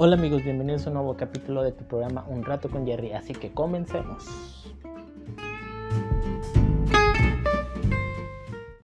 Hola amigos, bienvenidos a un nuevo capítulo de tu programa Un rato con Jerry, así que comencemos.